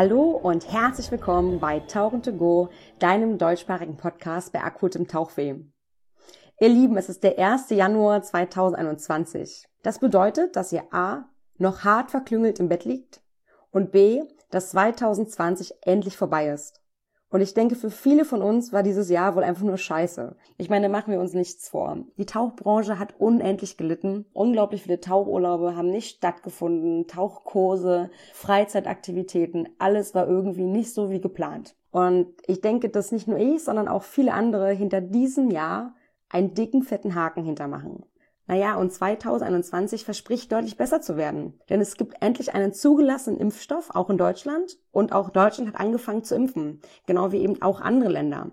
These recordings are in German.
Hallo und herzlich willkommen bei Tauchen to Go, deinem deutschsprachigen Podcast bei akutem Tauchweh. Ihr Lieben, es ist der 1. Januar 2021. Das bedeutet, dass ihr A. noch hart verklüngelt im Bett liegt und B. dass 2020 endlich vorbei ist. Und ich denke, für viele von uns war dieses Jahr wohl einfach nur scheiße. Ich meine, machen wir uns nichts vor. Die Tauchbranche hat unendlich gelitten. Unglaublich viele Tauchurlaube haben nicht stattgefunden. Tauchkurse, Freizeitaktivitäten, alles war irgendwie nicht so wie geplant. Und ich denke, dass nicht nur ich, sondern auch viele andere hinter diesem Jahr einen dicken, fetten Haken hintermachen. Naja, und 2021 verspricht deutlich besser zu werden. Denn es gibt endlich einen zugelassenen Impfstoff, auch in Deutschland. Und auch Deutschland hat angefangen zu impfen. Genau wie eben auch andere Länder.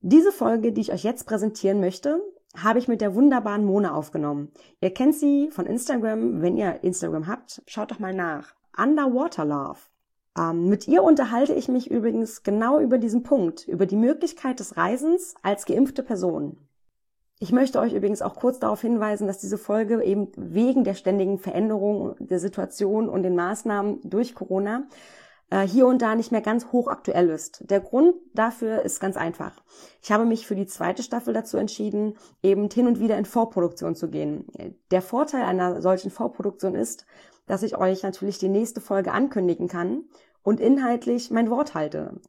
Diese Folge, die ich euch jetzt präsentieren möchte, habe ich mit der wunderbaren Mona aufgenommen. Ihr kennt sie von Instagram. Wenn ihr Instagram habt, schaut doch mal nach. Underwater Love. Ähm, mit ihr unterhalte ich mich übrigens genau über diesen Punkt, über die Möglichkeit des Reisens als geimpfte Person. Ich möchte euch übrigens auch kurz darauf hinweisen, dass diese Folge eben wegen der ständigen Veränderung der Situation und den Maßnahmen durch Corona äh, hier und da nicht mehr ganz hochaktuell ist. Der Grund dafür ist ganz einfach. Ich habe mich für die zweite Staffel dazu entschieden, eben hin und wieder in Vorproduktion zu gehen. Der Vorteil einer solchen Vorproduktion ist, dass ich euch natürlich die nächste Folge ankündigen kann und inhaltlich mein Wort halte.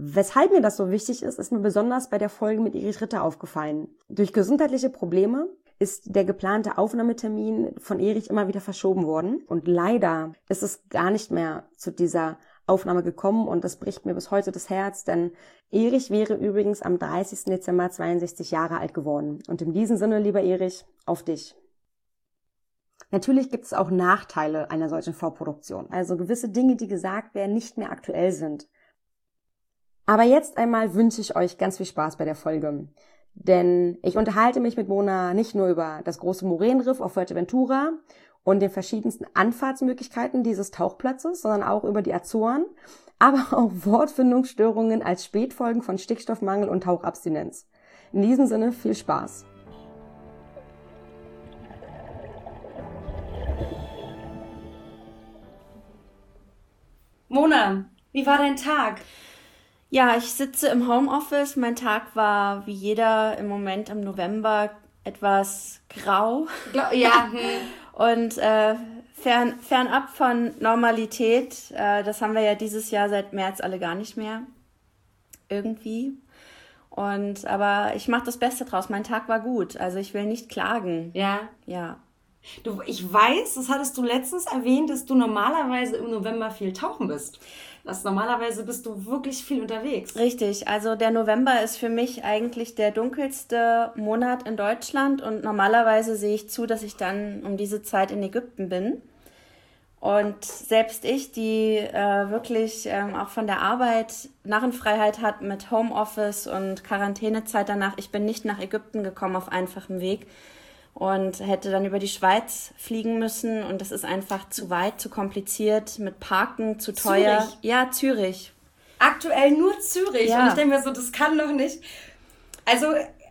Weshalb mir das so wichtig ist, ist mir besonders bei der Folge mit Erich Ritter aufgefallen. Durch gesundheitliche Probleme ist der geplante Aufnahmetermin von Erich immer wieder verschoben worden. Und leider ist es gar nicht mehr zu dieser Aufnahme gekommen und das bricht mir bis heute das Herz, denn Erich wäre übrigens am 30. Dezember 62 Jahre alt geworden. Und in diesem Sinne, lieber Erich, auf dich. Natürlich gibt es auch Nachteile einer solchen Vorproduktion, also gewisse Dinge, die gesagt werden, nicht mehr aktuell sind. Aber jetzt einmal wünsche ich euch ganz viel Spaß bei der Folge. Denn ich unterhalte mich mit Mona nicht nur über das große Moränenriff auf Fuerteventura und den verschiedensten Anfahrtsmöglichkeiten dieses Tauchplatzes, sondern auch über die Azoren, aber auch Wortfindungsstörungen als Spätfolgen von Stickstoffmangel und Tauchabstinenz. In diesem Sinne viel Spaß. Mona, wie war dein Tag? Ja, ich sitze im Homeoffice. Mein Tag war wie jeder im Moment im November etwas grau. Ja. Hm. Und äh, fern, fernab von Normalität. Äh, das haben wir ja dieses Jahr seit März alle gar nicht mehr. Irgendwie. Und aber ich mache das Beste draus. Mein Tag war gut. Also ich will nicht klagen. Ja. Ja. Du, ich weiß, das hattest du letztens erwähnt, dass du normalerweise im November viel tauchen bist. Das normalerweise bist du wirklich viel unterwegs. Richtig, also der November ist für mich eigentlich der dunkelste Monat in Deutschland und normalerweise sehe ich zu, dass ich dann um diese Zeit in Ägypten bin. Und selbst ich, die äh, wirklich ähm, auch von der Arbeit Narrenfreiheit hat mit Homeoffice und Quarantänezeit danach, ich bin nicht nach Ägypten gekommen auf einfachem Weg, und hätte dann über die Schweiz fliegen müssen und das ist einfach zu weit, zu kompliziert, mit Parken zu teuer. Zürich. Ja, Zürich. Aktuell nur Zürich ja. und ich denke mir so, das kann doch nicht. Also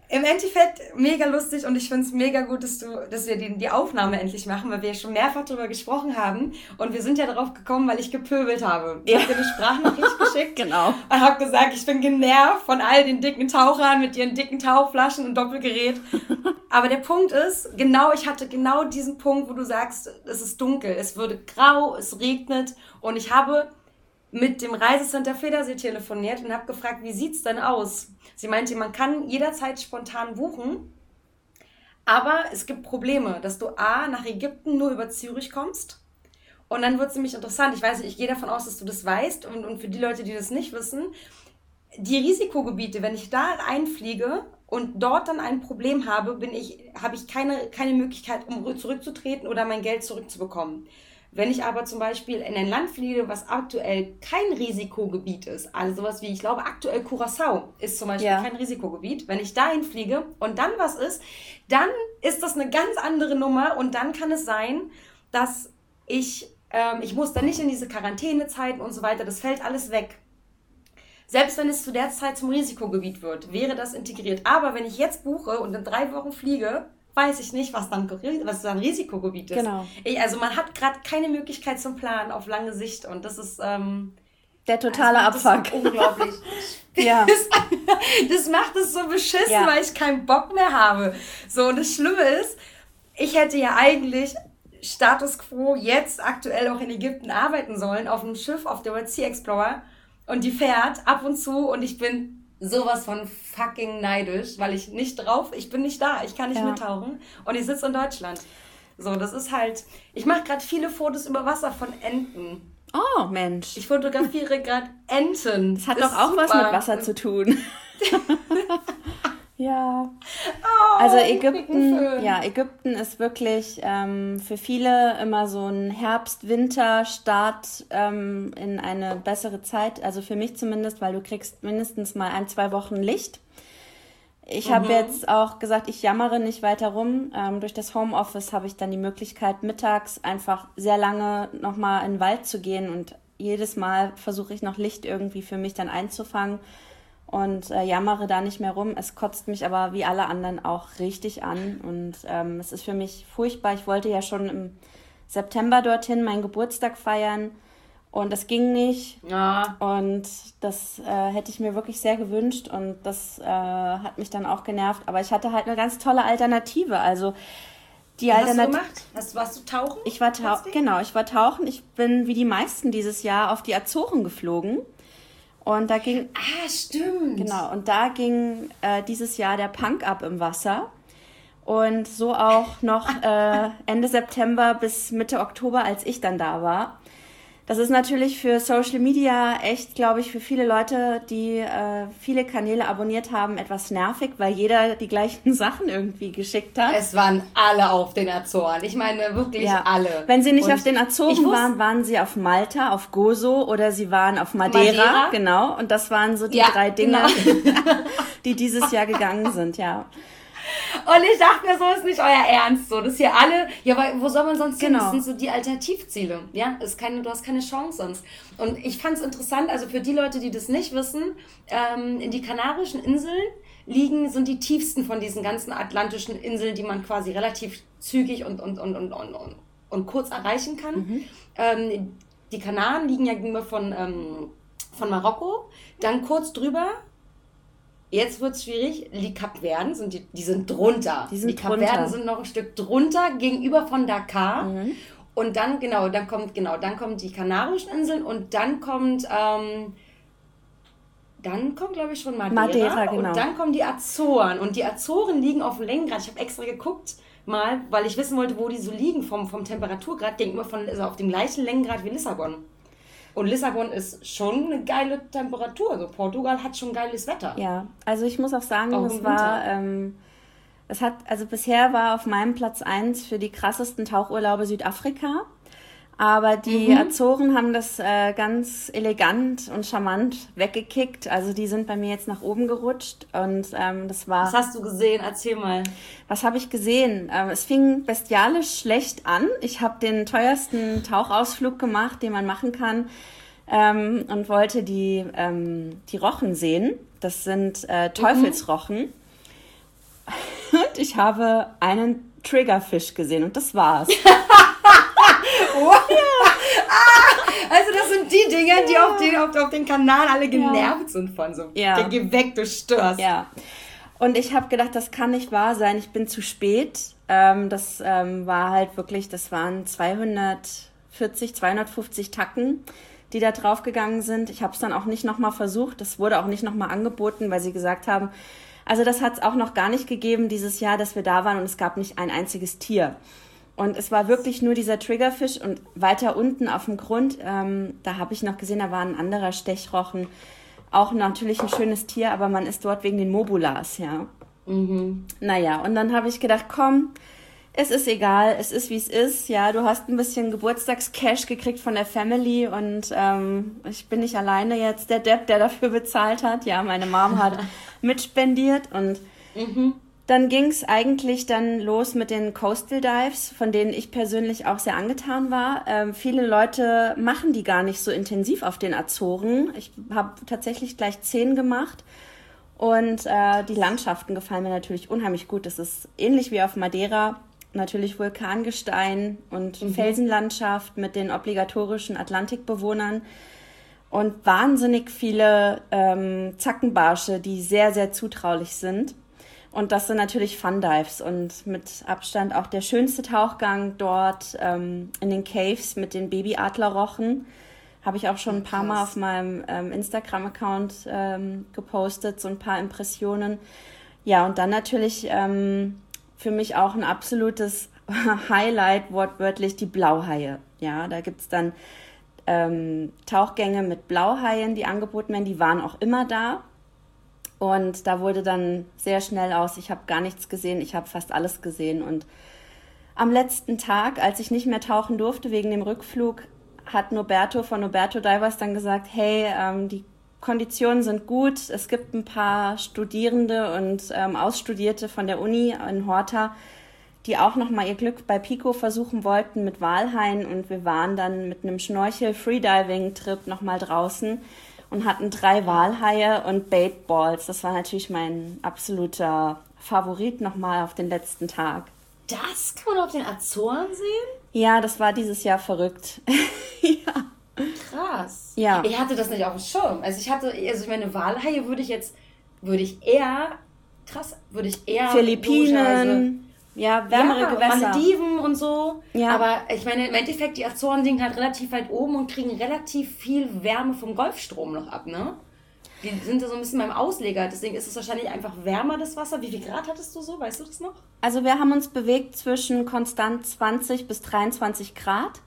im Endeffekt mega lustig und ich finde es mega gut, dass, du, dass wir die, die Aufnahme endlich machen, weil wir schon mehrfach darüber gesprochen haben und wir sind ja darauf gekommen, weil ich gepöbelt habe. Ich ja. habe dir eine Sprachnachricht geschickt genau. und habe gesagt, ich bin genervt von all den dicken Tauchern mit ihren dicken Tauchflaschen und Doppelgerät. Aber der Punkt ist, genau, ich hatte genau diesen Punkt, wo du sagst, es ist dunkel, es würde grau, es regnet und ich habe mit dem Reisecenter Federsee telefoniert und habe gefragt, wie sieht's denn aus? Sie meinte, man kann jederzeit spontan buchen, aber es gibt Probleme, dass du A, nach Ägypten nur über Zürich kommst. Und dann wird es nämlich interessant. Ich weiß nicht, ich gehe davon aus, dass du das weißt. Und, und für die Leute, die das nicht wissen, die Risikogebiete, wenn ich da einfliege und dort dann ein Problem habe, ich, habe ich keine, keine Möglichkeit, um zurückzutreten oder mein Geld zurückzubekommen Wenn ich aber zum Beispiel in ein Land fliege, was aktuell kein Risikogebiet ist, also sowas wie, ich glaube, aktuell Curacao ist zum Beispiel ja. kein Risikogebiet. Wenn ich dahin fliege und dann was ist, dann ist das eine ganz andere Nummer und dann kann es sein, dass ich, ähm, ich muss dann nicht in diese Quarantänezeiten und so weiter, das fällt alles weg. Selbst wenn es zu der Zeit zum Risikogebiet wird, wäre das integriert. Aber wenn ich jetzt buche und in drei Wochen fliege, weiß ich nicht, was dann, was dann Risikogebiet ist. Genau. Ich, also man hat gerade keine Möglichkeit zum Planen auf lange Sicht und das ist ähm, der totale also Abfuck. unglaublich. ja. Das, das, macht es so beschissen, ja. weil ich keinen Bock mehr habe. So, und das Schlimme ist, ich hätte ja eigentlich Status quo jetzt aktuell auch in Ägypten arbeiten sollen, auf einem Schiff, auf der Sea Explorer. Und die fährt ab und zu und ich bin sowas von fucking neidisch, weil ich nicht drauf, ich bin nicht da, ich kann nicht ja. mittauchen und ich sitze in Deutschland. So, das ist halt, ich mache gerade viele Fotos über Wasser von Enten. Oh, Mensch. Ich fotografiere gerade Enten. Das hat das doch auch super. was mit Wasser zu tun. Ja. Oh, also Ägypten, ja, Ägypten ist wirklich ähm, für viele immer so ein Herbst-Winter-Start ähm, in eine bessere Zeit. Also für mich zumindest, weil du kriegst mindestens mal ein, zwei Wochen Licht. Ich mhm. habe jetzt auch gesagt, ich jammere nicht weiter rum. Ähm, durch das Homeoffice habe ich dann die Möglichkeit, mittags einfach sehr lange nochmal in den Wald zu gehen und jedes Mal versuche ich noch Licht irgendwie für mich dann einzufangen und äh, jammere da nicht mehr rum. Es kotzt mich aber wie alle anderen auch richtig an und ähm, es ist für mich furchtbar. Ich wollte ja schon im September dorthin meinen Geburtstag feiern und das ging nicht. Ja. Und das äh, hätte ich mir wirklich sehr gewünscht und das äh, hat mich dann auch genervt. Aber ich hatte halt eine ganz tolle Alternative. Also die Was. Hast du gemacht? Hast, warst du tauchen? Ich war tauchen. Genau, ich war tauchen. Ich bin wie die meisten dieses Jahr auf die Azoren geflogen. Und da ging. Ah, stimmt. Genau, und da ging äh, dieses Jahr der Punk ab im Wasser. Und so auch noch äh, Ende September bis Mitte Oktober, als ich dann da war. Das ist natürlich für Social Media echt, glaube ich, für viele Leute, die äh, viele Kanäle abonniert haben, etwas nervig, weil jeder die gleichen Sachen irgendwie geschickt hat. Es waren alle auf den Azoren. Ich meine wirklich ja. alle. Wenn sie nicht Und auf den Azoren waren, waren sie auf Malta, auf Gozo oder sie waren auf Madeira. Madeira. Genau. Und das waren so die ja, drei Dinge, genau. die dieses Jahr gegangen sind, ja. Und ich dachte mir, so ist nicht euer Ernst. So, das hier alle, ja, weil wo soll man sonst genau. hin? Das sind so die Alternativziele. Ja, ist keine, du hast keine Chance sonst. Und ich fand es interessant, also für die Leute, die das nicht wissen, ähm, in die Kanarischen Inseln liegen, sind die tiefsten von diesen ganzen atlantischen Inseln, die man quasi relativ zügig und, und, und, und, und, und, und kurz erreichen kann. Mhm. Ähm, die Kanaren liegen ja gegenüber von, ähm, von Marokko. Dann kurz drüber Jetzt wird es schwierig. Die Kapverden sind die, die sind drunter. Die, sind die Kapverden sind noch ein Stück drunter gegenüber von Dakar. Mhm. Und dann, genau, dann kommt, genau, dann kommen die Kanarischen Inseln und dann kommt, ähm, dann kommt, glaube ich, schon Madeira. Madeira genau. Und dann kommen die Azoren. Und die Azoren liegen auf dem Längengrad. Ich habe extra geguckt mal, weil ich wissen wollte, wo die so liegen vom, vom Temperaturgrad gegenüber von, also auf dem gleichen Längengrad wie Lissabon. Und Lissabon ist schon eine geile Temperatur. Also Portugal hat schon geiles Wetter. Ja, also ich muss auch sagen, auch es war, ähm, es hat, also bisher war auf meinem Platz 1 für die krassesten Tauchurlaube Südafrika. Aber die mhm. Azoren haben das äh, ganz elegant und charmant weggekickt. Also die sind bei mir jetzt nach oben gerutscht und ähm, das war. Was hast du gesehen? Erzähl mal. Was habe ich gesehen? Ähm, es fing bestialisch schlecht an. Ich habe den teuersten Tauchausflug gemacht, den man machen kann, ähm, und wollte die ähm, die Rochen sehen. Das sind äh, Teufelsrochen. Mhm. Und ich habe einen Triggerfisch gesehen und das war's. Wow. Ah, also das sind die Dinge, die ja. auf, den, auf, auf den Kanal alle genervt ja. sind von so. Ja. Der geh weg, du störst. Ja. Und ich habe gedacht, das kann nicht wahr sein. Ich bin zu spät. Ähm, das ähm, war halt wirklich, das waren 240, 250 Tacken, die da draufgegangen sind. Ich habe es dann auch nicht nochmal versucht. Das wurde auch nicht nochmal angeboten, weil sie gesagt haben, also das hat es auch noch gar nicht gegeben dieses Jahr, dass wir da waren und es gab nicht ein einziges Tier. Und es war wirklich nur dieser Triggerfisch und weiter unten auf dem Grund, ähm, da habe ich noch gesehen, da war ein anderer Stechrochen. Auch natürlich ein schönes Tier, aber man ist dort wegen den Mobulas, ja. Mhm. Naja, und dann habe ich gedacht, komm, es ist egal, es ist wie es ist. Ja, du hast ein bisschen Geburtstagscash gekriegt von der Family und ähm, ich bin nicht alleine jetzt der Depp, der dafür bezahlt hat. Ja, meine Mom hat mitspendiert und mhm. Dann ging es eigentlich dann los mit den Coastal Dives, von denen ich persönlich auch sehr angetan war. Ähm, viele Leute machen die gar nicht so intensiv auf den Azoren. Ich habe tatsächlich gleich zehn gemacht. Und äh, die Landschaften gefallen mir natürlich unheimlich gut. Das ist ähnlich wie auf Madeira natürlich Vulkangestein und mhm. Felsenlandschaft mit den obligatorischen Atlantikbewohnern und wahnsinnig viele ähm, Zackenbarsche, die sehr, sehr zutraulich sind. Und das sind natürlich Fun Dives und mit Abstand auch der schönste Tauchgang dort ähm, in den Caves mit den Babyadlerrochen. Habe ich auch schon ein paar Mal auf meinem ähm, Instagram-Account ähm, gepostet, so ein paar Impressionen. Ja, und dann natürlich ähm, für mich auch ein absolutes Highlight, wortwörtlich die Blauhaie. Ja, da gibt es dann ähm, Tauchgänge mit Blauhaien, die angeboten werden, die waren auch immer da. Und da wurde dann sehr schnell aus, ich habe gar nichts gesehen, ich habe fast alles gesehen. Und am letzten Tag, als ich nicht mehr tauchen durfte wegen dem Rückflug, hat Noberto von Noberto Divers dann gesagt, hey, ähm, die Konditionen sind gut. Es gibt ein paar Studierende und ähm, Ausstudierte von der Uni in Horta, die auch noch mal ihr Glück bei Pico versuchen wollten mit Walhaien und wir waren dann mit einem Schnorchel Freediving Trip noch mal draußen und hatten drei Walhaie und Baitballs. Das war natürlich mein absoluter Favorit noch mal auf den letzten Tag. Das kann man auf den Azoren sehen? Ja, das war dieses Jahr verrückt. ja. Krass. Ja. Ich hatte das nicht auf dem Schirm. Also ich hatte, also ich meine, Walhaie würde ich jetzt, würde ich eher, krass, würde ich eher. Philippinen, ja, wärmere ja, Gewässer. Malediven und so. Ja. Aber ich meine, im Endeffekt, die Azoren liegen halt relativ weit oben und kriegen relativ viel Wärme vom Golfstrom noch ab, ne? Die sind da so ein bisschen beim Ausleger, deswegen ist es wahrscheinlich einfach wärmer, das Wasser. Wie viel Grad hattest du so? Weißt du das noch? Also wir haben uns bewegt zwischen konstant 20 bis 23 Grad.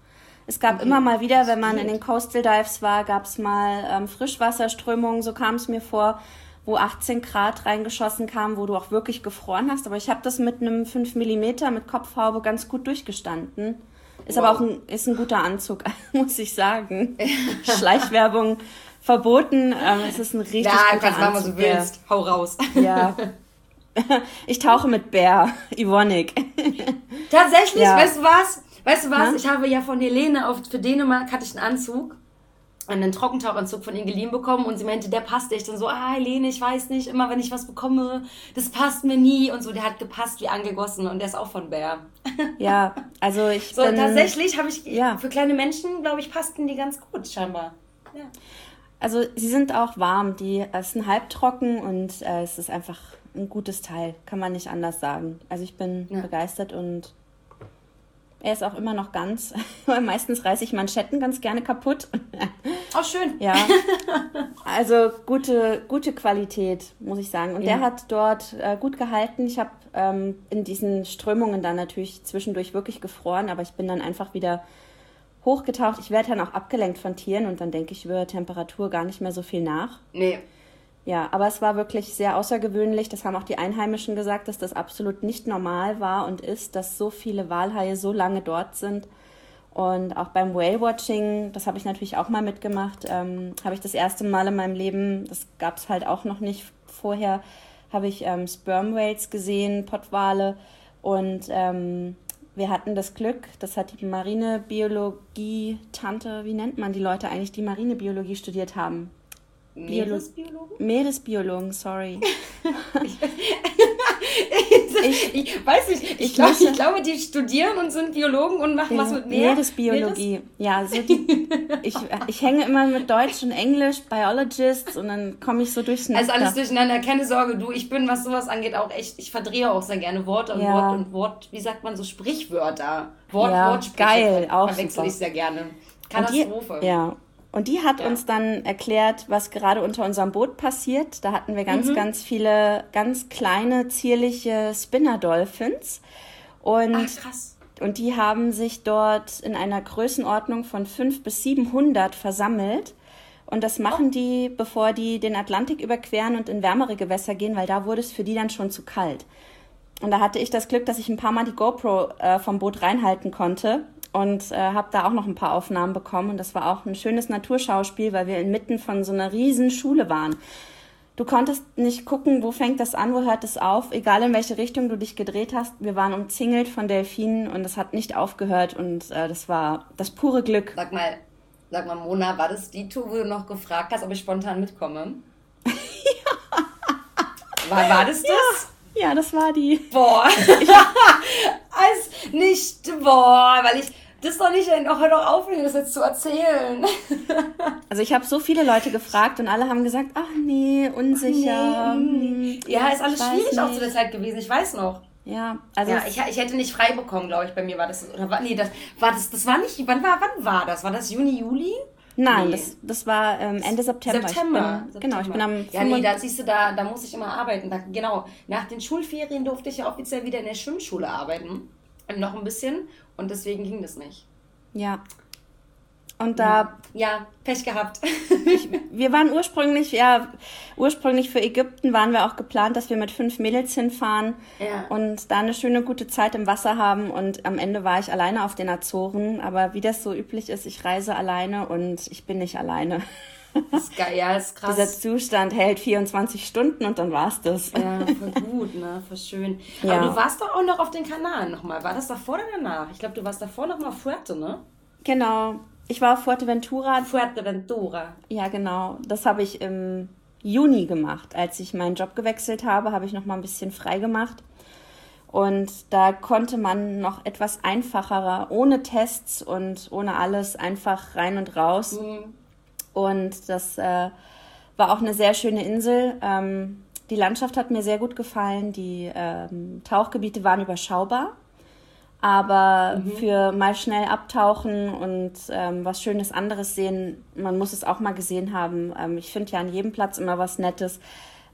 Es gab okay. immer mal wieder, wenn man in den Coastal Dives war, gab es mal ähm, Frischwasserströmungen, so kam es mir vor, wo 18 Grad reingeschossen kam, wo du auch wirklich gefroren hast. Aber ich habe das mit einem 5 mm mit Kopfhaube ganz gut durchgestanden. Ist wow. aber auch ein, ist ein guter Anzug, muss ich sagen. Schleichwerbung verboten. Ähm, es ist ein richtig ja, guter kannst Anzug. machen, was du willst. Hau raus. Ja. Ich tauche mit Bär, Ivonik. Tatsächlich, ja. weißt du was? Weißt du was? Ja? Ich habe ja von Helene auf, für Dänemark hatte ich einen Anzug, einen Trockentauchanzug von ihr geliehen bekommen und sie meinte, der passt echt. dann so, ah, Helene, ich weiß nicht, immer wenn ich was bekomme, das passt mir nie und so. Der hat gepasst wie angegossen und der ist auch von Bär. Ja, also ich So, bin, tatsächlich habe ich, ja. für kleine Menschen, glaube ich, passten die ganz gut, scheinbar. Ja. Also sie sind auch warm, die es sind halbtrocken und äh, es ist einfach ein gutes Teil, kann man nicht anders sagen. Also ich bin ja. begeistert und er ist auch immer noch ganz, weil meistens reiße ich Manschetten ganz gerne kaputt. Oh, schön. Ja. Also gute, gute Qualität, muss ich sagen. Und ja. der hat dort äh, gut gehalten. Ich habe ähm, in diesen Strömungen dann natürlich zwischendurch wirklich gefroren, aber ich bin dann einfach wieder hochgetaucht. Ich werde dann auch abgelenkt von Tieren und dann denke ich über Temperatur gar nicht mehr so viel nach. Nee. Ja, aber es war wirklich sehr außergewöhnlich. Das haben auch die Einheimischen gesagt, dass das absolut nicht normal war und ist, dass so viele Walhaie so lange dort sind. Und auch beim Whale-Watching, das habe ich natürlich auch mal mitgemacht, ähm, habe ich das erste Mal in meinem Leben, das gab es halt auch noch nicht vorher, habe ich ähm, Sperm Whales gesehen, Pottwale. Und ähm, wir hatten das Glück, das hat die Marinebiologie-Tante, wie nennt man die Leute eigentlich, die Marinebiologie studiert haben? Meeresbiologen? Meeresbiologen, sorry. ich, ich, weiß nicht, ich, ich, glaub, ich glaube, die studieren und sind Biologen und machen was mit Meer. Meeresbiologie. Meeres? Ja, so die, ich, ich hänge immer mit Deutsch und Englisch, Biologists und dann komme ich so durchs. Also alles durcheinander, keine Sorge, du, ich bin, was sowas angeht, auch echt, ich verdrehe auch sehr gerne Worte und ja. Wort und Wort, wie sagt man so, Sprichwörter. Wort, ja, Wortsprüche. Geil, auch Verwechsel ich sehr gerne. Katastrophe. Die, ja, und die hat ja. uns dann erklärt, was gerade unter unserem Boot passiert. Da hatten wir ganz, mhm. ganz viele ganz kleine, zierliche Spinner-Dolphins. Und, Ach, krass. und die haben sich dort in einer Größenordnung von 500 bis 700 versammelt. Und das machen oh. die, bevor die den Atlantik überqueren und in wärmere Gewässer gehen, weil da wurde es für die dann schon zu kalt. und da hatte ich das Glück, dass ich ein paar Mal die GoPro äh, vom Boot reinhalten konnte und äh, habe da auch noch ein paar Aufnahmen bekommen. Und das war auch ein schönes Naturschauspiel, weil wir inmitten von so einer riesen Schule waren. Du konntest nicht gucken, wo fängt das an, wo hört es auf, egal in welche Richtung du dich gedreht hast. Wir waren umzingelt von Delfinen und es hat nicht aufgehört und äh, das war das pure Glück. Sag mal, sag mal, Mona, war das die Tour, wo du noch gefragt hast, ob ich spontan mitkomme? ja. War, war das das? Ja, ja das war die. Boah. Als nicht, boah, weil ich das ist doch nicht, oh, hör doch auf, mir das jetzt zu erzählen. Also ich habe so viele Leute gefragt und alle haben gesagt, ach nee, unsicher. Nee. Ja, ist alles schwierig nicht. auch zu der Zeit gewesen, ich weiß noch. Ja, also ja, ich, ich hätte nicht frei bekommen, glaube ich, bei mir war das, oder war, nee, das war das, das war nicht, wann war, wann war das? War das Juni, Juli? Nein, nee. das, das war ähm, Ende September. September. Ich bin, September. Genau, ich bin am. Ja, nee, da siehst du, da, da muss ich immer arbeiten. Da, genau, nach den Schulferien durfte ich ja offiziell wieder in der Schwimmschule arbeiten. Noch ein bisschen. Und deswegen ging das nicht. Ja. Und da. Ja, Pech gehabt. ich, wir waren ursprünglich, ja, ursprünglich für Ägypten waren wir auch geplant, dass wir mit fünf Mädels hinfahren ja. und da eine schöne, gute Zeit im Wasser haben. Und am Ende war ich alleine auf den Azoren. Aber wie das so üblich ist, ich reise alleine und ich bin nicht alleine. Das ist geil, ja, ist krass. Dieser Zustand hält 24 Stunden und dann war's das. Ja, voll gut, ne? Voll schön. Ja. Aber du warst doch auch noch auf den Kanaren nochmal. War das davor oder danach? Ich glaube, du warst davor nochmal auf Fuerte, ne? Genau. Ich war auf Fuerteventura. Fuerteventura. Ja, genau. Das habe ich im Juni gemacht. Als ich meinen Job gewechselt habe, habe ich noch mal ein bisschen frei gemacht. Und da konnte man noch etwas einfacher, ohne Tests und ohne alles, einfach rein und raus. Mhm. Und das äh, war auch eine sehr schöne Insel. Ähm, die Landschaft hat mir sehr gut gefallen. Die ähm, Tauchgebiete waren überschaubar. Aber mhm. für mal schnell abtauchen und ähm, was Schönes anderes sehen, man muss es auch mal gesehen haben. Ähm, ich finde ja an jedem Platz immer was Nettes.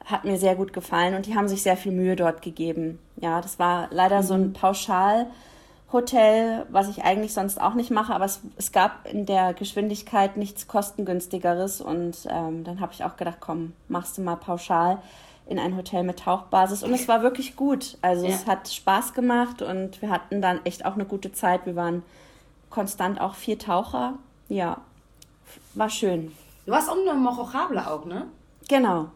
Hat mir sehr gut gefallen und die haben sich sehr viel Mühe dort gegeben. Ja, das war leider mhm. so ein mhm. Pauschalhotel, was ich eigentlich sonst auch nicht mache, aber es, es gab in der Geschwindigkeit nichts kostengünstigeres und ähm, dann habe ich auch gedacht, komm, machst du mal pauschal in ein Hotel mit Tauchbasis und es war wirklich gut. Also ja. es hat Spaß gemacht und wir hatten dann echt auch eine gute Zeit. Wir waren konstant auch vier Taucher. Ja, war schön. Du warst auch noch in Mochochabla auch, ne? Genau.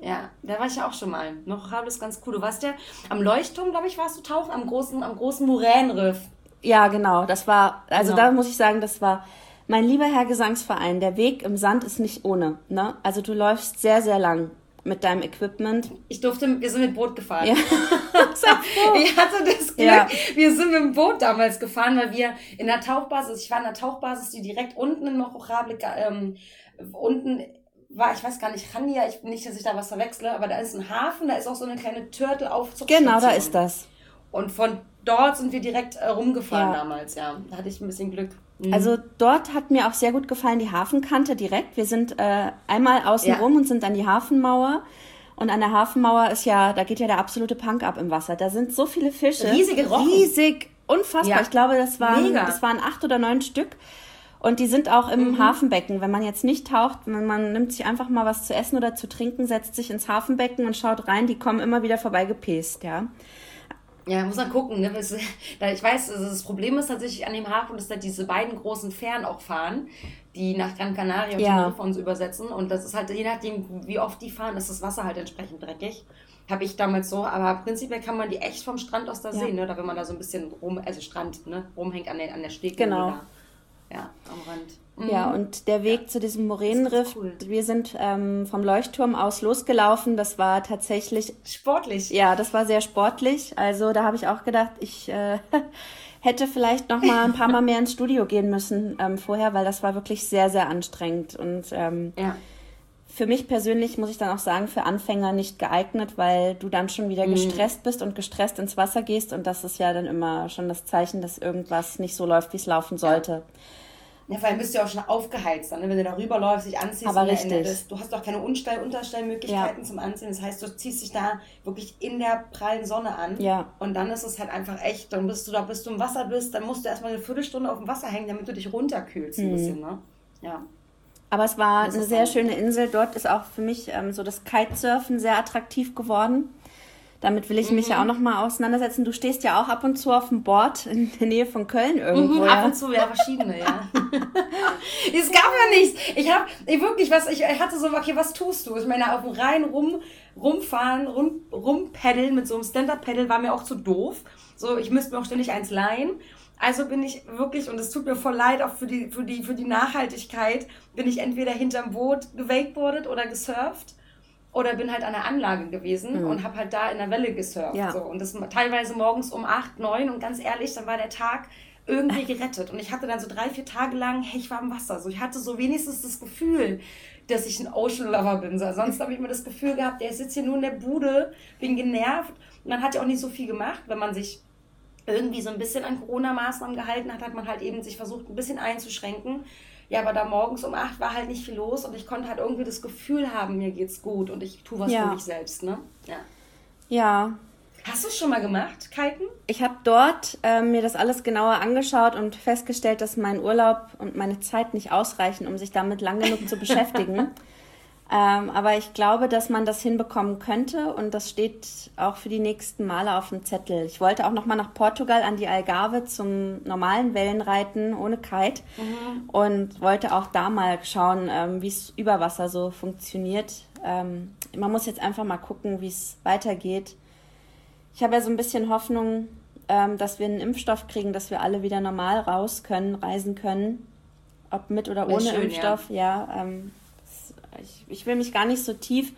Ja, da war ich ja auch schon mal. Mochochabla ist ganz cool. Du warst ja am Leuchtturm, glaube ich, warst du tauchen, am großen, am großen Moränenriff. Ja, genau. Das war, also genau. da muss ich sagen, das war mein lieber Herr Gesangsverein. Der Weg im Sand ist nicht ohne. Ne? Also du läufst sehr, sehr lang mit deinem Equipment. Ich durfte, wir sind mit Boot gefahren. Ja. ich hatte das Glück, ja. wir sind mit dem Boot damals gefahren, weil wir in der Tauchbasis, ich war in der Tauchbasis, die direkt unten in Mochochablik, ähm, unten war, ich weiß gar nicht, Chania, ich nicht, dass ich da was verwechsle, aber da ist ein Hafen, da ist auch so eine kleine Turtle-Aufzugstation. Genau, da ist das. Und von dort sind wir direkt äh, rumgefahren ja. damals, ja. Da hatte ich ein bisschen Glück. Mhm. Also dort hat mir auch sehr gut gefallen die Hafenkante direkt. Wir sind äh, einmal außen ja. rum und sind an die Hafenmauer. Und an der Hafenmauer ist ja, da geht ja der absolute Punk ab im Wasser. Da sind so viele Fische. Riesige Rochen. Riesig, unfassbar. Ja. Ich glaube, das waren, das waren acht oder neun Stück. Und die sind auch im mhm. Hafenbecken. Wenn man jetzt nicht taucht, man, man nimmt sich einfach mal was zu essen oder zu trinken, setzt sich ins Hafenbecken und schaut rein, die kommen immer wieder vorbei gepest, ja. Ja, muss man gucken. Ne? Ich weiß, also das Problem ist tatsächlich an dem Hafen, dass da diese beiden großen Fähren auch fahren, die nach Gran Canaria und ja. von uns übersetzen. Und das ist halt, je nachdem, wie oft die fahren, ist das Wasser halt entsprechend dreckig. Habe ich damals so, aber prinzipiell kann man die echt vom Strand aus da ja. sehen, ne? Da wenn man da so ein bisschen rum, also Strand, ne, rumhängt an der, an der Stege. Genau. Da, ja, am Rand. Ja, mhm. und der Weg ja. zu diesem Moränenriff, cool. wir sind ähm, vom Leuchtturm aus losgelaufen. Das war tatsächlich. Sportlich. Ja, das war sehr sportlich. Also da habe ich auch gedacht, ich äh, hätte vielleicht noch mal ein paar Mal mehr ins Studio gehen müssen ähm, vorher, weil das war wirklich sehr, sehr anstrengend. Und ähm, ja. für mich persönlich muss ich dann auch sagen, für Anfänger nicht geeignet, weil du dann schon wieder mhm. gestresst bist und gestresst ins Wasser gehst. Und das ist ja dann immer schon das Zeichen, dass irgendwas nicht so läuft, wie es laufen sollte. Ja. Ja, vor allem bist du ja auch schon aufgeheizt dann, ne? wenn du da rüberläufst, dich anziehst. Aber richtig. Bist. Du hast doch keine Unstell Unterstellmöglichkeiten ja. zum Anziehen. Das heißt, du ziehst dich da wirklich in der prallen Sonne an. Ja. Und dann ist es halt einfach echt, dann bist du da, bis du im Wasser bist, dann musst du erstmal eine Viertelstunde auf dem Wasser hängen, damit du dich runterkühlst mhm. ein bisschen, ne? Ja. Aber es war eine sehr schöne Insel. Dort ist auch für mich ähm, so das Kitesurfen sehr attraktiv geworden. Damit will ich mich ja auch Mhm. noch mal auseinandersetzen. Du stehst ja auch ab und zu auf dem Board in der Nähe von Köln irgendwo. Mhm, ab und zu, ja, verschiedene, ja. es gab ja nichts. Ich habe wirklich was, ich hatte so, okay, was tust du? Ich meine, auf dem Rhein rum, rumfahren, rum, rumpaddeln mit so einem Stand-Up-Paddle war mir auch zu doof. So, ich müsste mir auch ständig eins leihen. Also bin ich wirklich, und es tut mir voll leid, auch für die, für die, für die Nachhaltigkeit, bin ich entweder hinterm Boot gewakeboardet oder gesurft. Oder bin halt an der Anlage gewesen und habe halt da in der Welle gesurft. Ja. So. Und das teilweise morgens um 8, 9 und ganz ehrlich, dann war der Tag irgendwie gerettet. Und ich hatte dann so drei, vier Tage lang, hey, ich war im Wasser. So, ich hatte so wenigstens das Gefühl, dass ich ein Ocean Lover bin. So, sonst habe ich immer das Gefühl gehabt, der sitzt hier nur in der Bude, bin genervt. Und man hat ja auch nicht so viel gemacht, wenn man sich irgendwie so ein bisschen an Corona-Maßnahmen gehalten hat, hat man halt eben sich versucht, ein bisschen einzuschränken. Ja, aber da morgens um acht war halt nicht viel los und ich konnte halt irgendwie das Gefühl haben, mir geht's gut und ich tue was Ja. für mich selbst, ne? Ja. ja, Hast du es schon mal gemacht, Kiten? Ich habe dort ähm, mir das alles genauer angeschaut und festgestellt, dass mein Urlaub und meine Zeit nicht ausreichen, um sich damit lang genug zu beschäftigen. Ähm, aber ich glaube, dass man das hinbekommen könnte und das steht auch für die nächsten Male auf dem Zettel. Ich wollte auch noch mal nach Portugal an die Algarve zum normalen Wellenreiten ohne Kite und wollte auch da mal schauen, ähm, wie es über Wasser so funktioniert. Ähm, man muss jetzt einfach mal gucken, wie es weitergeht. Ich habe ja so ein bisschen Hoffnung, ähm, dass wir einen Impfstoff kriegen, dass wir alle wieder normal raus können, reisen können. Ob mit oder ohne schön, Impfstoff, ja. ähm, das- ich, ich will mich gar nicht so tief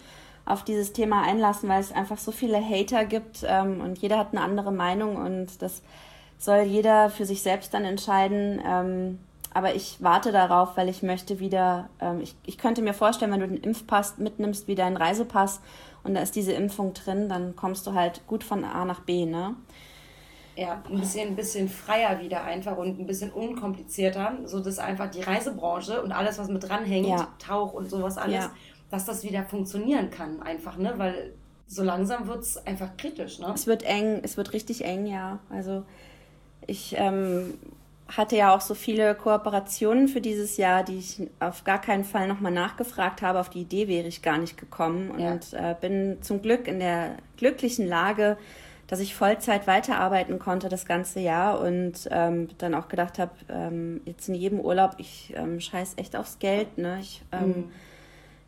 auf dieses Thema einlassen, weil es einfach so viele Hater gibt ähm, und jeder hat eine andere Meinung und das soll jeder für sich selbst dann entscheiden. Ähm, aber ich warte darauf, weil ich möchte wieder, ähm, ich, ich könnte mir vorstellen, wenn du den Impfpass mitnimmst wie deinen Reisepass und da ist diese Impfung drin, dann kommst du halt gut von A nach B, ne? Ja, ein bisschen, ein bisschen freier wieder einfach und ein bisschen unkomplizierter, so dass einfach die Reisebranche und alles, was mit dranhängt, Ja. Tauch und sowas alles, Ja. dass das wieder funktionieren kann einfach, ne? Weil so langsam wird es einfach kritisch, ne? Es wird eng, es wird richtig eng, ja. Also ich ähm, hatte ja auch so viele Kooperationen für dieses Jahr, die ich auf gar keinen Fall nochmal nachgefragt habe. Auf die Idee wäre ich gar nicht gekommen Ja. und äh, bin zum Glück in der glücklichen Lage, dass ich Vollzeit weiterarbeiten konnte das ganze Jahr und ähm, dann auch gedacht habe, ähm, jetzt in jedem Urlaub, ich ähm, scheiß echt aufs Geld, ne? Ich, ähm,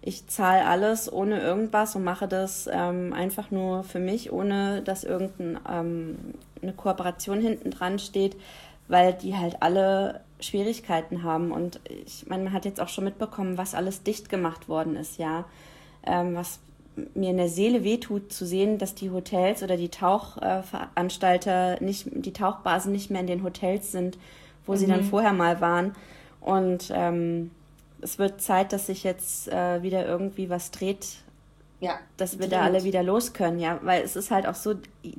ich zahle alles ohne irgendwas und mache das ähm, einfach nur für mich, ohne dass irgendeine ähm, Kooperation hinten dran steht, weil die halt alle Schwierigkeiten haben. Und ich meine, man hat jetzt auch schon mitbekommen, was alles dicht gemacht worden ist, ja. Was mir in der Seele wehtut, zu sehen, dass die Hotels oder die Tauchveranstalter nicht, die Tauchbasen nicht mehr in den Hotels sind, wo sie dann vorher mal waren. Und ähm, es wird Zeit, dass sich jetzt äh, wieder irgendwie was dreht, Ja. dass wir da alle wieder los können, ja, weil es ist halt auch so,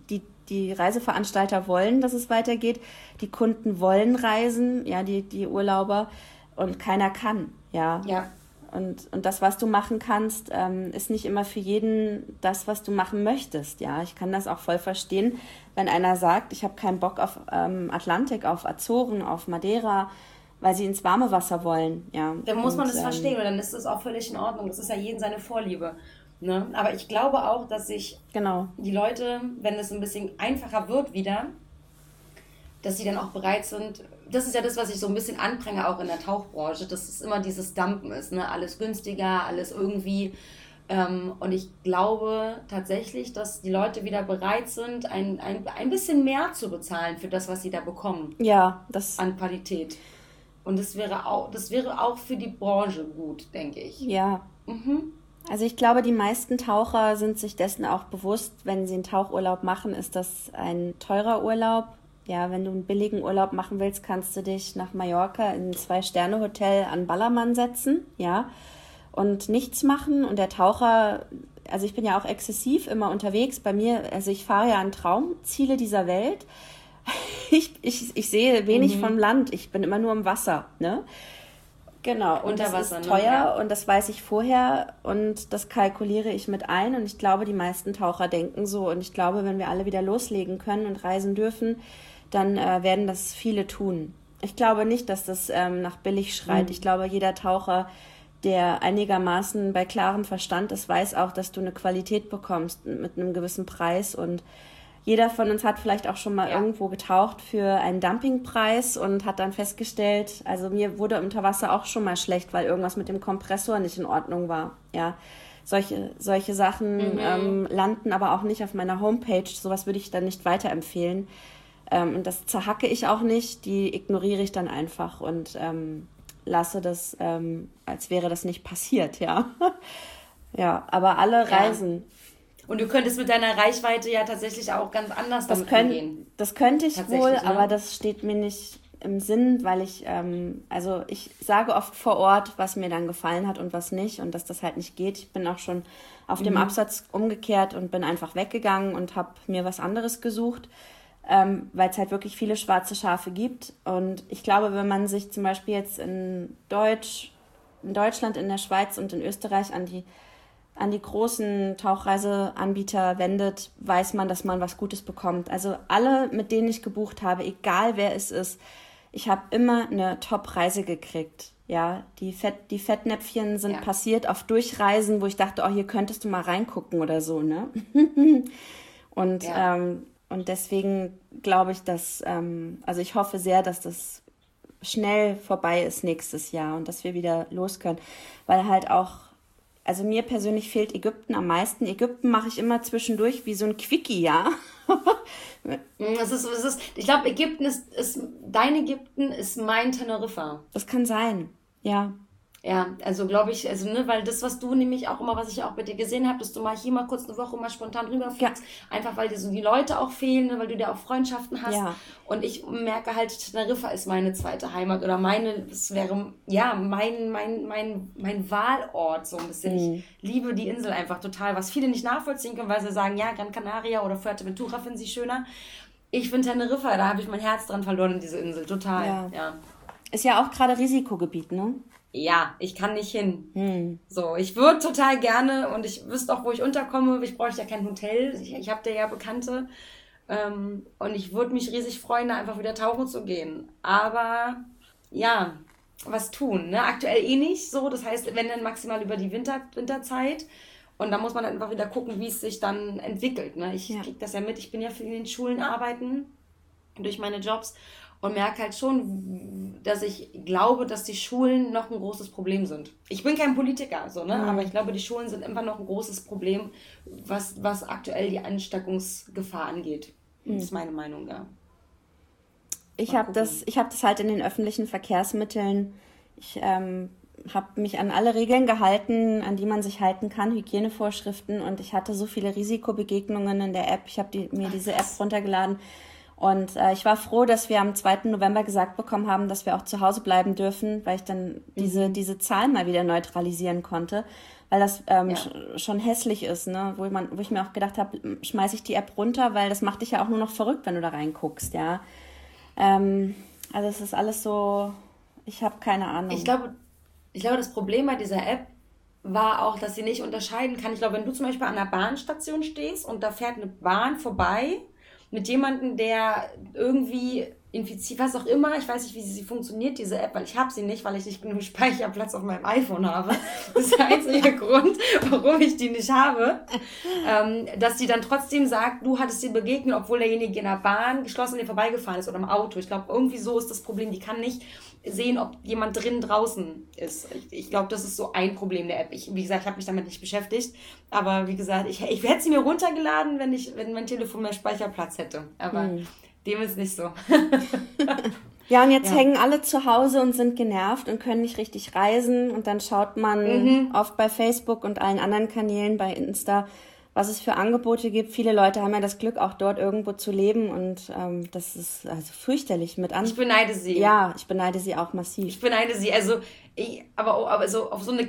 die, die Reiseveranstalter wollen, dass es weitergeht, die Kunden wollen reisen, ja, die, die Urlauber und keiner kann, ja. Ja. Und, und das, was du machen kannst, ähm, ist nicht immer für jeden das, was du machen möchtest. Ja, ich kann das auch voll verstehen, wenn einer sagt, ich habe keinen Bock auf ähm, Atlantik, auf Azoren, auf Madeira, weil sie ins warme Wasser wollen. Ja, Dann muss man Und, das ähm, verstehen und dann ist das auch völlig in Ordnung. Das ist ja jeden seine Vorliebe. Ne? Aber ich glaube auch, dass sich Genau. die Leute, wenn es ein bisschen einfacher wird wieder, dass sie dann auch bereit sind. Das ist ja das, was ich so ein bisschen anpränge, auch in der Tauchbranche, dass es immer dieses Dumpen ist. Ne? Alles günstiger, alles irgendwie. Ähm, und ich glaube tatsächlich, dass die Leute wieder bereit sind, ein, ein, ein bisschen mehr zu bezahlen für das, was sie da bekommen Ja, das, an Qualität. Und das wäre auch, das wäre auch für die Branche gut, denke ich. ja. Mhm. Also ich glaube, die meisten Taucher sind sich dessen auch bewusst, wenn sie einen Tauchurlaub machen, ist das ein teurer Urlaub. Ja, wenn du einen billigen Urlaub machen willst, kannst du dich nach Mallorca in ein Zwei-Sterne-Hotel an Ballermann setzen, ja, und nichts machen. Und der Taucher, also ich bin ja auch exzessiv immer unterwegs. Bei mir, also ich fahre ja an Traumziele dieser Welt. Ich, ich, ich sehe wenig vom Land. Ich bin immer nur im Wasser, ne? Genau, und Unter das ist ne? teuer Ja. und das weiß ich vorher und das kalkuliere ich mit ein und ich glaube, die meisten Taucher denken so und ich glaube, wenn wir alle wieder loslegen können und reisen dürfen, dann äh, werden das viele tun. Ich glaube nicht, dass das ähm, nach billig schreit. Ich glaube, jeder Taucher der einigermaßen bei klarem Verstand ist, weiß auch, dass du eine Qualität bekommst mit einem gewissen Preis und jeder von uns hat vielleicht auch schon mal ja. irgendwo getaucht für einen Dumpingpreis und hat dann festgestellt, also mir wurde unter Wasser auch schon mal schlecht, weil irgendwas mit dem Kompressor nicht in Ordnung war. Ja, solche, solche Sachen mhm. ähm, landen aber auch nicht auf meiner Homepage. Sowas würde ich dann nicht weiterempfehlen. Ähm, und das zerhacke ich auch nicht, die ignoriere ich dann einfach und ähm, lasse das, ähm, als wäre das nicht passiert, ja. ja, aber alle Reisen. Ja. Und du könntest mit deiner Reichweite ja tatsächlich auch ganz anders das damit umgehen. Das könnte ich wohl, ne? aber das steht mir nicht im Sinn, weil ich, ähm, also ich sage oft vor Ort, was mir dann gefallen hat und was nicht und dass das halt nicht geht. Ich bin auch schon auf mhm. dem Absatz umgekehrt und bin einfach weggegangen und habe mir was anderes gesucht, ähm, weil es halt wirklich viele schwarze Schafe gibt. Und ich glaube, wenn man sich zum Beispiel jetzt in Deutsch, in Deutschland, in der Schweiz und in Österreich an die an die großen Tauchreiseanbieter wendet, weiß man, dass man was Gutes bekommt. Also alle, mit denen ich gebucht habe, egal wer es ist, ich habe immer eine Top-Reise gekriegt. Ja, die, Fett, die Fettnäpfchen sind ja. passiert auf Durchreisen, wo ich dachte, oh, hier könntest du mal reingucken oder so, ne? und, ja. ähm, und deswegen glaube ich, dass, ähm, also ich hoffe sehr, dass das schnell vorbei ist nächstes Jahr und dass wir wieder los können, weil halt auch also mir persönlich fehlt Ägypten am meisten. Ägypten mache ich immer zwischendurch wie so ein Quickie, ja. es ist, es ist, ich glaube, Ägypten ist, ist, dein Ägypten ist mein Teneriffa. Das kann sein, ja. Ja, also glaube ich, also ne, weil das, was du nämlich auch immer, was ich auch bei dir gesehen habe, dass du mal hier mal kurz eine Woche mal spontan rüberfliegst, ja. einfach weil dir so die Leute auch fehlen, ne, weil du da auch Freundschaften hast. Ja. Und ich merke halt, Teneriffa ist meine zweite Heimat oder meine, es wäre ja mein, mein, mein, mein Wahlort so ein bisschen. Mhm. Ich liebe die Insel einfach total, was viele nicht nachvollziehen können, weil sie sagen, ja, Gran Canaria oder Fuerteventura finden sie schöner. Ich finde Teneriffa, da habe ich mein Herz dran verloren in diese Insel, total. Ja. ja. Ist ja auch gerade Risikogebiet, ne? Ja, ich kann nicht hin. Hm. So, ich würde total gerne und ich wüsste auch, wo ich unterkomme. Ich bräuchte ja kein Hotel. Ich, ich habe da ja Bekannte. Ähm, und ich würde mich riesig freuen, da einfach wieder tauchen zu gehen. Aber ja, was tun? Ne? Aktuell eh nicht so. Das heißt, wenn dann maximal über die Winter, Winterzeit. Und da muss man einfach wieder gucken, wie es sich dann entwickelt. Ne? Ich ja. kriege das ja mit. Ich bin ja für in den Schulen arbeiten durch meine Jobs und merke halt schon, dass ich glaube, dass die Schulen noch ein großes Problem sind. Ich bin kein Politiker, so, ne? Mhm. aber ich glaube, die Schulen sind immer noch ein großes Problem, was, was aktuell die Ansteckungsgefahr angeht. Mhm. Das ist meine Meinung da. Ich habe das, hab das halt in den öffentlichen Verkehrsmitteln. Ich ähm, habe mich an alle Regeln gehalten, an die man sich halten kann, Hygienevorschriften. Und ich hatte so viele Risikobegegnungen in der App. Ich habe die, mir diese App runtergeladen und äh, ich war froh, dass wir am 2. November gesagt bekommen haben, dass wir auch zu Hause bleiben dürfen, weil ich dann diese, mhm. diese Zahlen mal wieder neutralisieren konnte. Weil das ähm, ja. sch schon hässlich ist, ne? wo, man, wo ich mir auch gedacht habe, schmeiße ich die App runter, weil das macht dich ja auch nur noch verrückt, wenn du da reinguckst, ja. Ähm, also es ist alles so, ich habe keine Ahnung. Ich glaube, ich glaube, das Problem bei dieser App war auch, dass sie nicht unterscheiden kann. Ich glaube, wenn du zum Beispiel an einer Bahnstation stehst und da fährt eine Bahn vorbei mit jemandem, der irgendwie infiziert, was auch immer, ich weiß nicht, wie sie, sie funktioniert, diese App, weil ich habe sie nicht, weil ich nicht genug Speicherplatz auf meinem iPhone habe. Das ist der einzige Grund, warum ich die nicht habe. Ähm, dass sie dann trotzdem sagt, du hattest sie begegnet, obwohl derjenige in der Bahn geschlossen dir vorbeigefahren ist oder im Auto. Ich glaube, irgendwie so ist das Problem. Die kann nicht sehen, ob jemand drin draußen ist. Ich, ich glaube, das ist so ein Problem der App. Ich, wie gesagt, ich habe mich damit nicht beschäftigt. Aber wie gesagt, ich, ich hätte sie mir runtergeladen, wenn ich, wenn mein Telefon mehr Speicherplatz hätte. Aber hm. Dem ist nicht so. ja, und jetzt ja. hängen alle zu Hause und sind genervt und können nicht richtig reisen. Und dann schaut man mhm. oft bei Facebook und allen anderen Kanälen, bei Insta, was es für Angebote gibt. Viele Leute haben ja das Glück, auch dort irgendwo zu leben und ähm, das ist also fürchterlich mit an. Ich beneide sie. Ja, ich beneide sie auch massiv. Ich beneide sie. Also, ich, aber, aber so auf so eine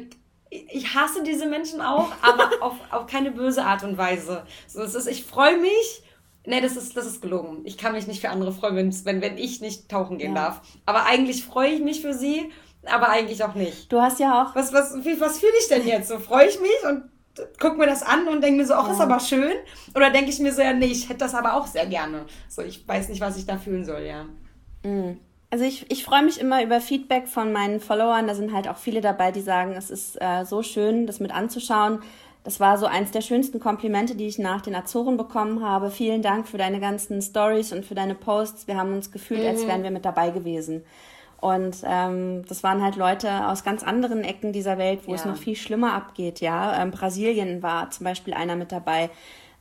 ich hasse diese Menschen auch, aber auf, auf keine böse Art und Weise. So, es ist, ich freue mich. Nee, das ist, das ist gelogen. Ich kann mich nicht für andere freuen, wenn, wenn ich nicht tauchen gehen ja. darf. Aber eigentlich freue ich mich für sie, aber eigentlich auch nicht. Du hast ja auch. Was, was, was fühle ich denn jetzt? So freue ich mich und guck mir das an und denke mir so, ach, ja. ist aber schön. Oder denke ich mir so, ja, nee, ich hätte das aber auch sehr gerne. So, ich weiß nicht, was ich da fühlen soll, ja. Mhm. Also ich, ich freue mich immer über Feedback von meinen Followern. Da sind halt auch viele dabei, die sagen, es ist äh, so schön, das mit anzuschauen. Das war so eins der schönsten Komplimente, die ich nach den Azoren bekommen habe. Vielen Dank für deine ganzen Stories und für deine Posts. Wir haben uns gefühlt, mhm. als wären wir mit dabei gewesen. Und ähm, das waren halt Leute aus ganz anderen Ecken dieser Welt, wo ja. es noch viel schlimmer abgeht. Ja, ähm, Brasilien war zum Beispiel einer mit dabei.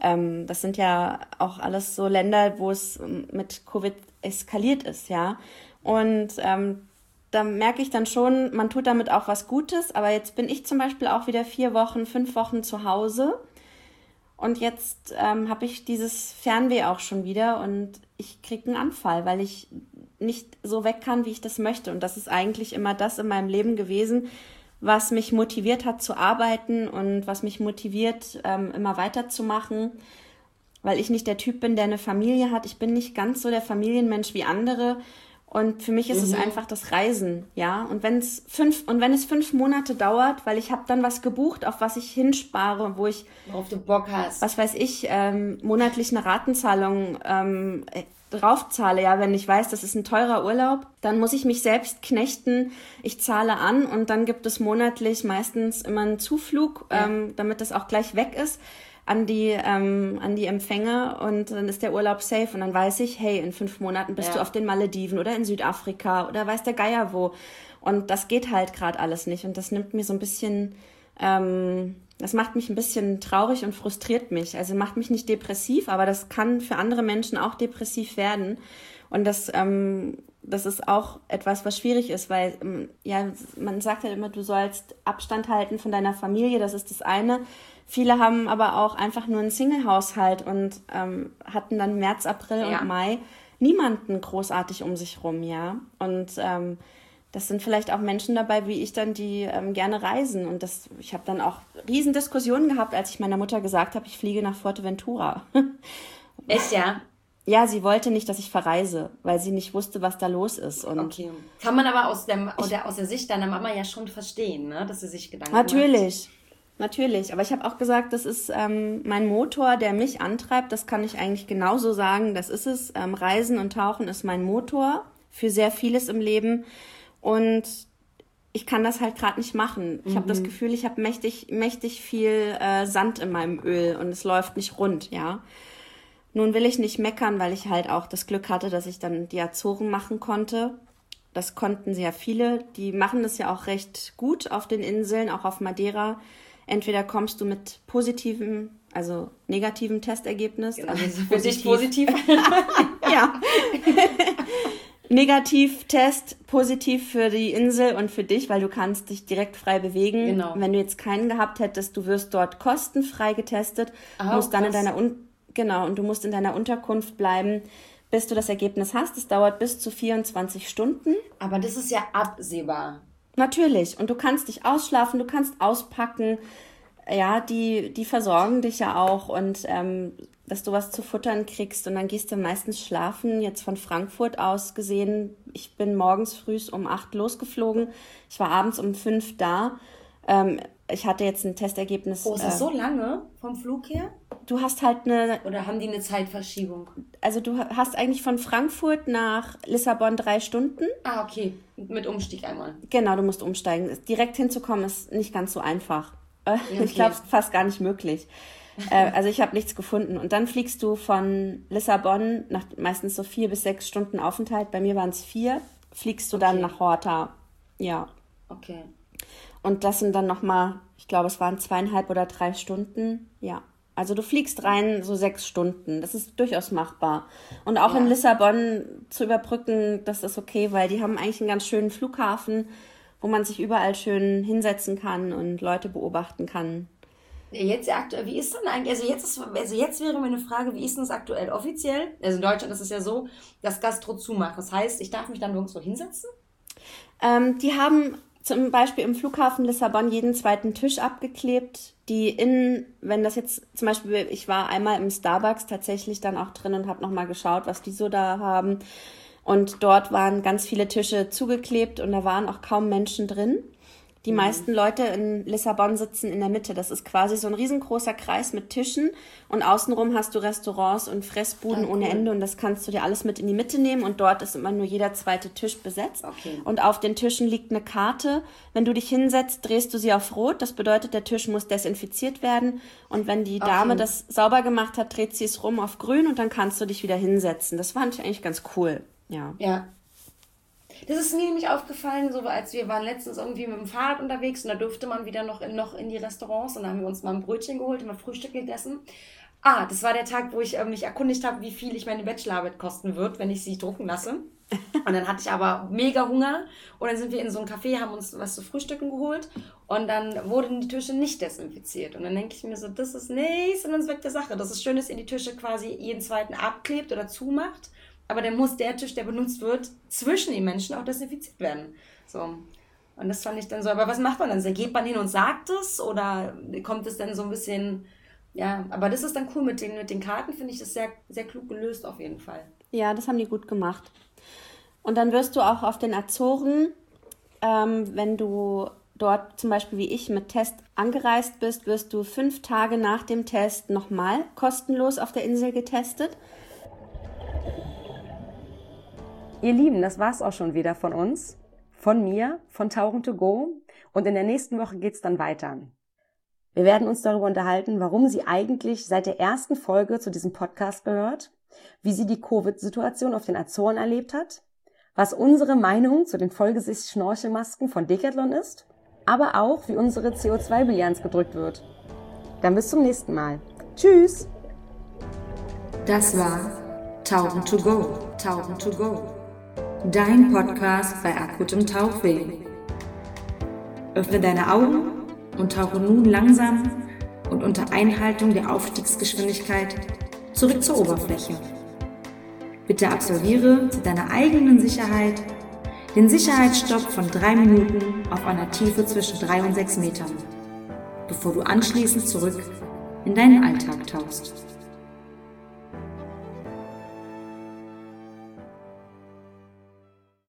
Ähm, das sind ja auch alles so Länder, wo es ähm, mit Covid eskaliert ist. Ja, und ähm, da merke ich dann schon, man tut damit auch was Gutes, aber jetzt bin ich zum Beispiel auch wieder vier Wochen, fünf Wochen zu Hause und jetzt ähm, habe ich dieses Fernweh auch schon wieder und ich kriege einen Anfall, weil ich nicht so weg kann, wie ich das möchte. Und das ist eigentlich immer das in meinem Leben gewesen, was mich motiviert hat zu arbeiten und was mich motiviert, ähm, immer weiterzumachen, weil ich nicht der Typ bin, der eine Familie hat. Ich bin nicht ganz so der Familienmensch wie andere. Und für mich ist mhm. es einfach das Reisen, ja. Und wenn es fünf und wenn es fünf Monate dauert, weil ich habe dann was gebucht, auf was ich hinspare, wo ich worauf du Bock hast, was weiß ich, ähm, monatlich eine Ratenzahlung ähm, draufzahle, ja, wenn ich weiß, das ist ein teurer Urlaub, dann muss ich mich selbst knechten. Ich zahle an und dann gibt es monatlich meistens immer einen Zuflug, ja. ähm, damit das auch gleich weg ist an die, ähm, an die Empfänger und dann ist der Urlaub safe und dann weiß ich, hey, in fünf Monaten bist ja. du auf den Malediven oder in Südafrika oder weiß der Geier wo. Und das geht halt gerade alles nicht und das nimmt mir so ein bisschen, ähm, das macht mich ein bisschen traurig und frustriert mich. Also macht mich nicht depressiv, aber das kann für andere Menschen auch depressiv werden. Und das, ähm, das ist auch etwas, was schwierig ist, weil ähm, ja, man sagt ja immer, du sollst Abstand halten von deiner Familie, das ist das eine. Viele haben aber auch einfach nur einen Single-Haushalt und ähm, hatten dann März, April ja. und Mai niemanden großartig um sich rum, ja. Und ähm, das sind vielleicht auch Menschen dabei, wie ich dann, die ähm, gerne reisen. Und das, ich habe dann auch riesen Diskussionen gehabt, als ich meiner Mutter gesagt habe, ich fliege nach Fuerteventura. Echt, ja? Ja, sie wollte nicht, dass ich verreise, weil sie nicht wusste, was da los ist. Und okay. Kann man aber aus der, aus der, Sicht deiner Mama ja schon verstehen, ne? dass sie sich Gedanken Natürlich. Macht. Natürlich, aber ich habe auch gesagt, das ist ähm, mein Motor, der mich antreibt. Das kann ich eigentlich genauso sagen. Das ist es. Ähm, Reisen und Tauchen ist mein Motor für sehr vieles im Leben. Und ich kann das halt gerade nicht machen. Ich mhm. habe das Gefühl, ich habe mächtig, mächtig viel äh, Sand in meinem Öl und es läuft nicht rund, ja. Nun will ich nicht meckern, weil ich halt auch das Glück hatte, dass ich dann die Azoren machen konnte. Das konnten sehr viele. Die machen das ja auch recht gut auf den Inseln, auch auf Madeira. Entweder kommst du mit positivem, also negativem Testergebnis. Genau, also, für dich positiv. ja. Negativ-Test, positiv für die Insel und für dich, weil du kannst dich direkt frei bewegen. Genau. Wenn du jetzt keinen gehabt hättest, du wirst dort kostenfrei getestet, oh, musst dann in deiner Un genau und du musst in deiner Unterkunft bleiben, bis du das Ergebnis hast. Es dauert bis zu 24 Stunden. Aber das ist ja absehbar. Natürlich. Und du kannst dich ausschlafen, du kannst auspacken. Ja, die, die versorgen dich ja auch und ähm, dass du was zu futtern kriegst und dann gehst du meistens schlafen. Jetzt von Frankfurt aus gesehen, ich bin morgens früh um acht losgeflogen. Ich war abends um fünf da. Ähm, ich hatte jetzt ein Testergebnis. Oh, ist das äh, so lange vom Flug her? Du hast halt eine. Oder haben die eine Zeitverschiebung? Also du hast eigentlich von Frankfurt nach Lissabon drei Stunden. Ah, okay. Mit Umstieg einmal. Genau, du musst umsteigen. Direkt hinzukommen ist nicht ganz so einfach. Okay. Ich glaube, fast gar nicht möglich. äh, also ich habe nichts gefunden. Und dann fliegst du von Lissabon nach meistens so vier bis sechs Stunden Aufenthalt. Bei mir waren es vier. Fliegst du okay. dann nach Horta. Ja. Okay. Und das sind dann nochmal, ich glaube, es waren zweieinhalb oder drei Stunden. Ja. Also du fliegst rein so sechs Stunden. Das ist durchaus machbar. Und auch ja. in Lissabon zu überbrücken, das ist okay, weil die haben eigentlich einen ganz schönen Flughafen, wo man sich überall schön hinsetzen kann und Leute beobachten kann. Jetzt aktuell, wie ist denn eigentlich, also jetzt, ist, also jetzt wäre meine Frage, wie ist denn das aktuell offiziell? Also in Deutschland ist es ja so, dass Gastro zumacht. Das heißt, ich darf mich dann nirgendwo hinsetzen? Ähm, die haben zum Beispiel im Flughafen Lissabon jeden zweiten Tisch abgeklebt, die innen, wenn das jetzt zum Beispiel, ich war einmal im Starbucks tatsächlich dann auch drin und habe nochmal geschaut, was die so da haben. Und dort waren ganz viele Tische zugeklebt und da waren auch kaum Menschen drin. Die mhm. meisten Leute in Lissabon sitzen in der Mitte. Das ist quasi so ein riesengroßer Kreis mit Tischen und außenrum hast du Restaurants und Fressbuden ah, ohne Ende und das kannst du dir alles mit in die Mitte nehmen und dort ist immer nur jeder zweite Tisch besetzt. Okay. Und auf den Tischen liegt eine Karte. Wenn du dich hinsetzt, drehst du sie auf Rot. Das bedeutet, der Tisch muss desinfiziert werden und wenn die Dame okay. das sauber gemacht hat, dreht sie es rum auf Grün und dann kannst du dich wieder hinsetzen. Das fand ich eigentlich ganz cool. Ja. Ja, das ist mir nämlich aufgefallen, so als wir waren letztens irgendwie mit dem Fahrrad unterwegs und da durfte man wieder noch in, noch in die Restaurants und dann haben wir uns mal ein Brötchen geholt und mal Frühstück gegessen. Ah, das war der Tag, wo ich äh, mich erkundigt habe, wie viel ich meine Bachelorarbeit kosten wird, wenn ich sie drucken lasse. Und dann hatte ich aber mega Hunger und dann sind wir in so ein Café, haben uns was zu frühstücken geholt und dann wurden die Tische nicht desinfiziert. Und dann denke ich mir so, das ist nichts und dann ist weg der Sache. Das ist schön, dass ihr die Tische quasi jeden zweiten abklebt oder zumacht aber dann muss der Tisch, der benutzt wird, zwischen den Menschen auch desinfiziert werden. So. Und das fand ich dann so. Aber was macht man dann? Geht man hin und sagt es oder kommt es dann so ein bisschen. Ja, aber das ist dann cool mit den, mit den Karten, finde ich das sehr, sehr klug gelöst auf jeden Fall. Ja, das haben die gut gemacht. Und dann wirst du auch auf den Azoren, ähm, wenn du dort zum Beispiel wie ich mit Test angereist bist, wirst du fünf Tage nach dem Test nochmal kostenlos auf der Insel getestet. Ihr Lieben, das war's auch schon wieder von uns, von mir, von Tauchen to Go. Und in der nächsten Woche geht's dann weiter. Wir werden uns darüber unterhalten, warum sie eigentlich seit der ersten Folge zu diesem Podcast gehört, wie sie die Covid-Situation auf den Azoren erlebt hat, was unsere Meinung zu den Vollgesichts-Schnorchelmasken von Decathlon ist, aber auch, wie unsere CO2-Bilanz gedrückt wird. Dann bis zum nächsten Mal. Tschüss! Das war Tauchen to Go. Tauchen to Go dein Podcast bei akutem Tauchweh. Öffne deine Augen und tauche nun langsam und unter Einhaltung der Aufstiegsgeschwindigkeit zurück zur Oberfläche. Bitte absolviere zu deiner eigenen Sicherheit den Sicherheitsstopp von drei Minuten auf einer Tiefe zwischen drei und sechs Metern, bevor du anschließend zurück in deinen Alltag tauchst.